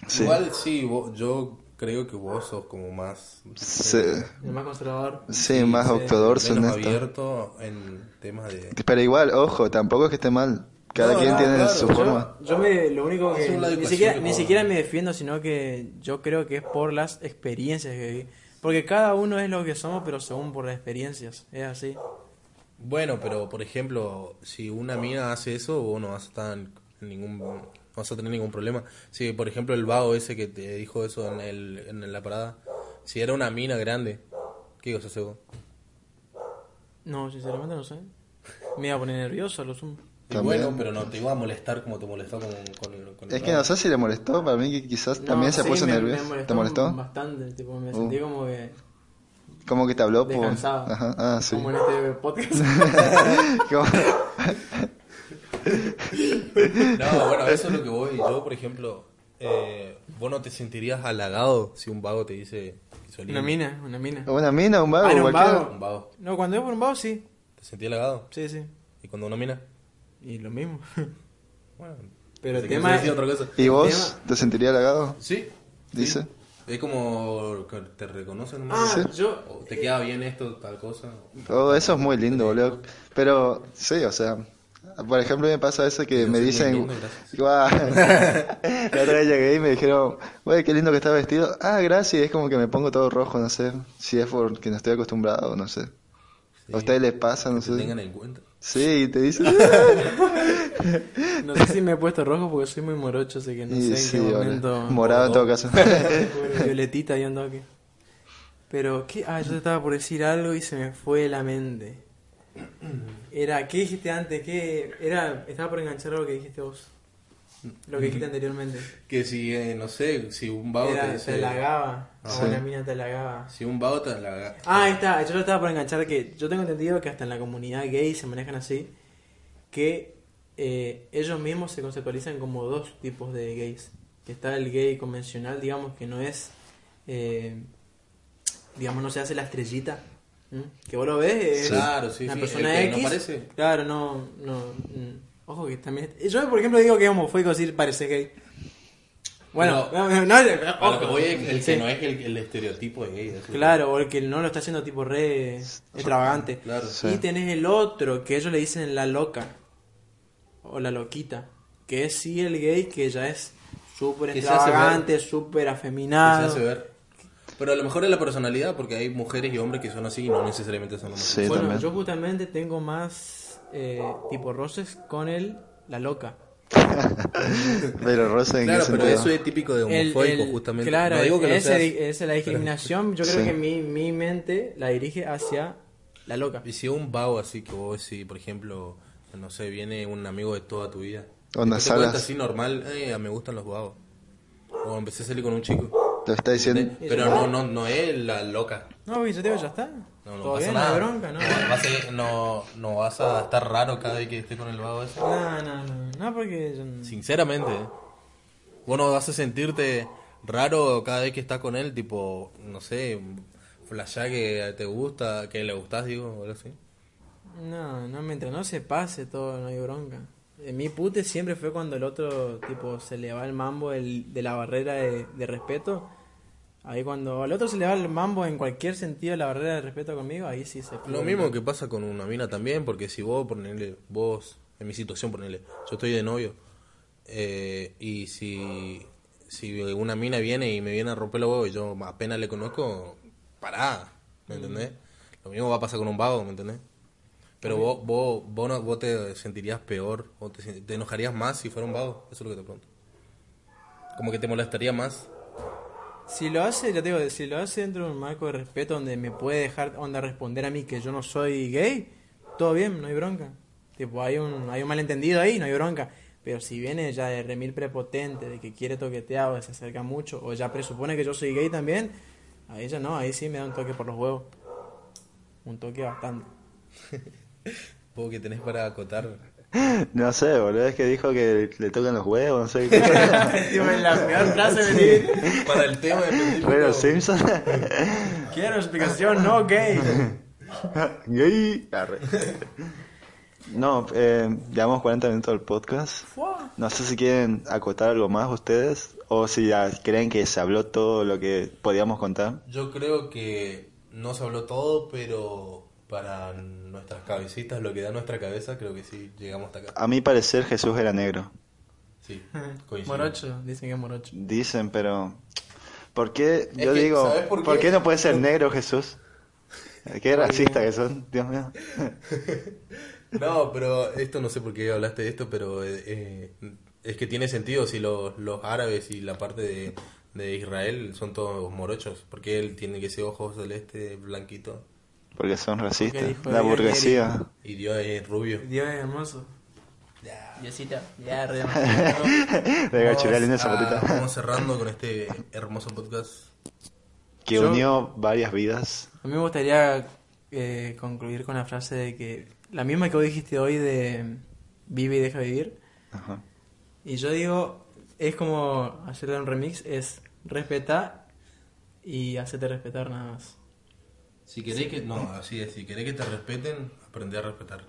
Sí.
Igual sí, vos- yo creo que vos sos como más...
Sí,
El más conservador.
sí, más ortodoxo en
menos
esto.
abierto en temas de...
Pero igual, ojo, tampoco es que esté mal. Cada
No,
quien
no,
tiene
claro,
su
yo-
forma.
Yo me, lo único que ni siquiera,
que
ni siquiera me defiendo, sino que yo creo que es por las experiencias que viví. Porque cada uno es lo que somos, pero según por las experiencias. Es así.
Bueno, pero por ejemplo, si una mina hace eso, vos no vas a estar en ningún... No vas a tener ningún problema. Si, por ejemplo, el vago ese que te dijo eso en, el, en la parada, si era una mina grande, ¿qué ibas a hacer vos?
No, sinceramente no sé. Me iba a poner nervioso, lo sumo.
Y
También.
bueno, pero no te iba a molestar como te molestó con, con el, con el
Es que no sé si le molestó, para mí que quizás
No,
también se
sí,
puso
me-
nervioso.
me
¿Te molestó?
Bastante, tipo, me
Uh.
sentí como que
Como que te habló por...
descansado.
Ajá, ah, sí.
Como en este podcast.
Como-
No, bueno, eso es lo que voy. Yo, por ejemplo, eh, vos no te sentirías halagado si un vago te dice que
una mina, una mina.
Una mina, un vago,
Ah, era un
cualquiera.
vago.
Un vago.
No, cuando es por un vago, sí.
¿Te sentías halagado?
Sí, sí.
¿Y cuando una mina?
Y lo mismo.
Bueno,
Pero el
pensé que
tema
ibas a
es...
decir otra cosa.
¿Y vos
tema-
te sentirías halagado?
Sí. sí.
Dice.
Es como que te reconocen un
Ah, yo...
O te queda bien esto, tal cosa.
Oh, eso es muy lindo, boludo. Pero, sí, o sea, por ejemplo, me pasa eso que me dicen, la otra vez llegué y me dijeron, güey, qué lindo que está vestido. Ah, gracias, es como que me pongo todo rojo, no sé, si es porque no estoy acostumbrado, no sé.
Sí.
¿A ustedes les pasa, no sé?
tengan en cuenta.
Sí, y te dicen,
No sé si me he puesto rojo porque soy muy morocho, así que no
y
sé en
sí,
qué
boludo.
momento...
morado en todo caso.
Violetita y un toque. Pero, ¿qué? Ah, yo te estaba por decir algo y se me fue la mente. Era, ¿qué dijiste antes? ¿Qué? Era, estaba por enganchar algo que dijiste vos. Lo que dijiste anteriormente.
Que si, eh, no sé, si un vago
Era,
te
te
dice...
halagaba.
Ah.
O una mina te halagaba.
Si un vago te halaga...
Ah, ahí está. Yo lo estaba por enganchar que yo tengo entendido que hasta en la comunidad gay se manejan así. Que eh, ellos mismos se conceptualizan como dos tipos de gays. Que está el gay convencional, digamos, que no es... eh, digamos, no se hace la estrellita. ¿M? Que vos lo ves, es
Claro, sí,
una
sí,
persona
el que no
X.
parece.
Claro, no, no. mm, Ojo que también. Yo, por ejemplo, digo que es homofóbico decir parece gay. Bueno, no, no, no,
A lo que
ojo.
voy es el
Sí.
que no es el, el estereotipo de gay.
Claro, o el que no lo está haciendo tipo re extravagante.
Claro.
Sí.
Y tenés el otro, que ellos le dicen la loca. O la loquita. Que es sí el gay, que ya es súper extravagante, súper
Que se
afeminado.
hace ver. Pero a lo mejor es la personalidad, porque hay mujeres y hombres que son así y no necesariamente son hombres.
Sí,
bueno,
también.
yo justamente tengo más eh, tipo roces con el la loca.
Pero Rosa, ¿en
Claro, pero
sentido?
eso es típico de homofóbico,
el-
justamente.
Claro,
no digo que lo
ese-
seas.
esa es la discriminación. Yo creo
Sí.
que mi, mi mente la dirige hacia la loca.
Y si un vago así que vos si por ejemplo, no sé, viene un amigo de toda tu vida.
Onda Salas.
así normal, eh, me gustan los vagos. O empecé a salir con un chico.
Te está diciendo.
Pero no, no, no es la loca.
No, digo, ya está.
No, no pasa
bien,
nada.
no bronca, ¿no?
Va a ser- no, no vas a estar raro cada vez que esté con el vago ese.
No, no, no. No, porque
Sinceramente, ¿eh? vos no vas a sentirte raro cada vez que estás con él, tipo, no sé, flashá que te gusta, que le gustás, digo, o algo así.
No, no, mientras no se pase todo, no hay bronca. En mi pute siempre fue cuando el otro, tipo, se le va el mambo el- de la barrera de, de respeto. Ahí cuando al otro se le va el mambo en cualquier sentido la barrera de respeto conmigo, ahí sí se
Lo mismo que pasa con una mina también, porque si vos, ponele, vos, en mi situación, ponele, yo estoy de novio, eh, y si, si una mina viene y me viene a romper los huevos y yo apenas le conozco, pará, ¿me entendés? Lo mismo va a pasar con un vago, ¿me entendés? Pero vos, vos, vos, no- vos te sentirías peor o te, te enojarías más si fuera un vago, eso es lo que te pregunto. Como que te molestaría más.
Si lo hace, ya te digo, si lo hace dentro de un marco de respeto donde me puede dejar onda responder a mí que yo no soy gay, todo bien, no hay bronca. Tipo, hay un, hay un malentendido ahí, no hay bronca. Pero si viene ya de remil prepotente, de que quiere toquetear o se acerca mucho, o ya presupone que yo soy gay también, ahí ya no, ahí sí me da un toque por los huevos. Un toque bastante.
Vos que tenés para acotar.
No sé, boludo, es que dijo que le tocan los huevos, no sé qué.
La peor frase me
Para el tema.
Pero Simpson.
Quiero explicación, no gay.
Gay. Arre. No, eh, llevamos 40 minutos del podcast. No sé si quieren acotar algo más ustedes o si ya creen que se habló todo lo que podíamos contar.
Yo creo que no se habló todo, pero para nuestras cabecitas, lo que da nuestra cabeza, creo que sí llegamos hasta acá.
A mi parecer Jesús era negro.
Sí, coincido.
Morocho, dicen que es morocho.
Dicen, pero ¿por qué?
Es
Yo
que,
digo,
¿sabes por
por
qué?
qué? no puede ser negro Jesús? Qué racista que son, Dios mío.
No, pero esto no sé por qué hablaste de esto, pero eh, es que tiene sentido si los, los árabes y la parte de, de Israel son todos morochos. Porque él tiene que ser ojos celeste, blanquito,
Porque son racistas. La
Dios
burguesía.
y Dios es rubio.
Dios es hermoso. Ya, re
De gachurear en esa
Vamos a-
patita.
vamos cerrando con este hermoso podcast.
Que
Yo-
unió varias vidas.
A mí me gustaría eh, concluir con la frase de que la misma que vos dijiste hoy de vive y deja vivir.
Ajá.
Y yo digo, es como hacerle un remix, es respetar y hacerte respetar nada más.
Si querés que, no, así es, si querés que te respeten, aprende a respetar.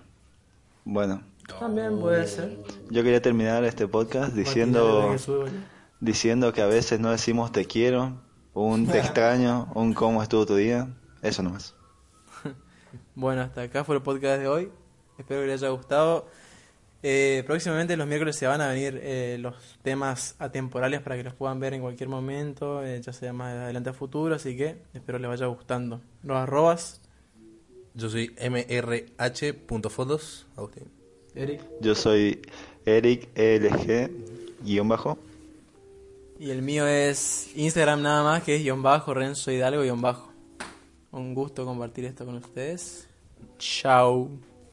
Bueno,
También puede ser.
yo quería terminar este podcast diciendo diciendo que a veces no decimos te quiero, un te extraño, un cómo estuvo tu día. Eso nomás.
Bueno, hasta acá fue el podcast de hoy. Espero que les haya gustado. Eh, próximamente los miércoles se van a venir eh, los temas atemporales para que los puedan ver en cualquier momento, eh, ya sea más adelante a futuro, así que espero les vaya gustando. Los arrobas,
Yo soy mrh.fotos, Agustín.
Eric,
Yo soy Eric LG guion bajo.
y el mío es Instagram nada más, que es guion bajo, Renzo Hidalgo guion bajo. Un gusto compartir esto con ustedes. Chao.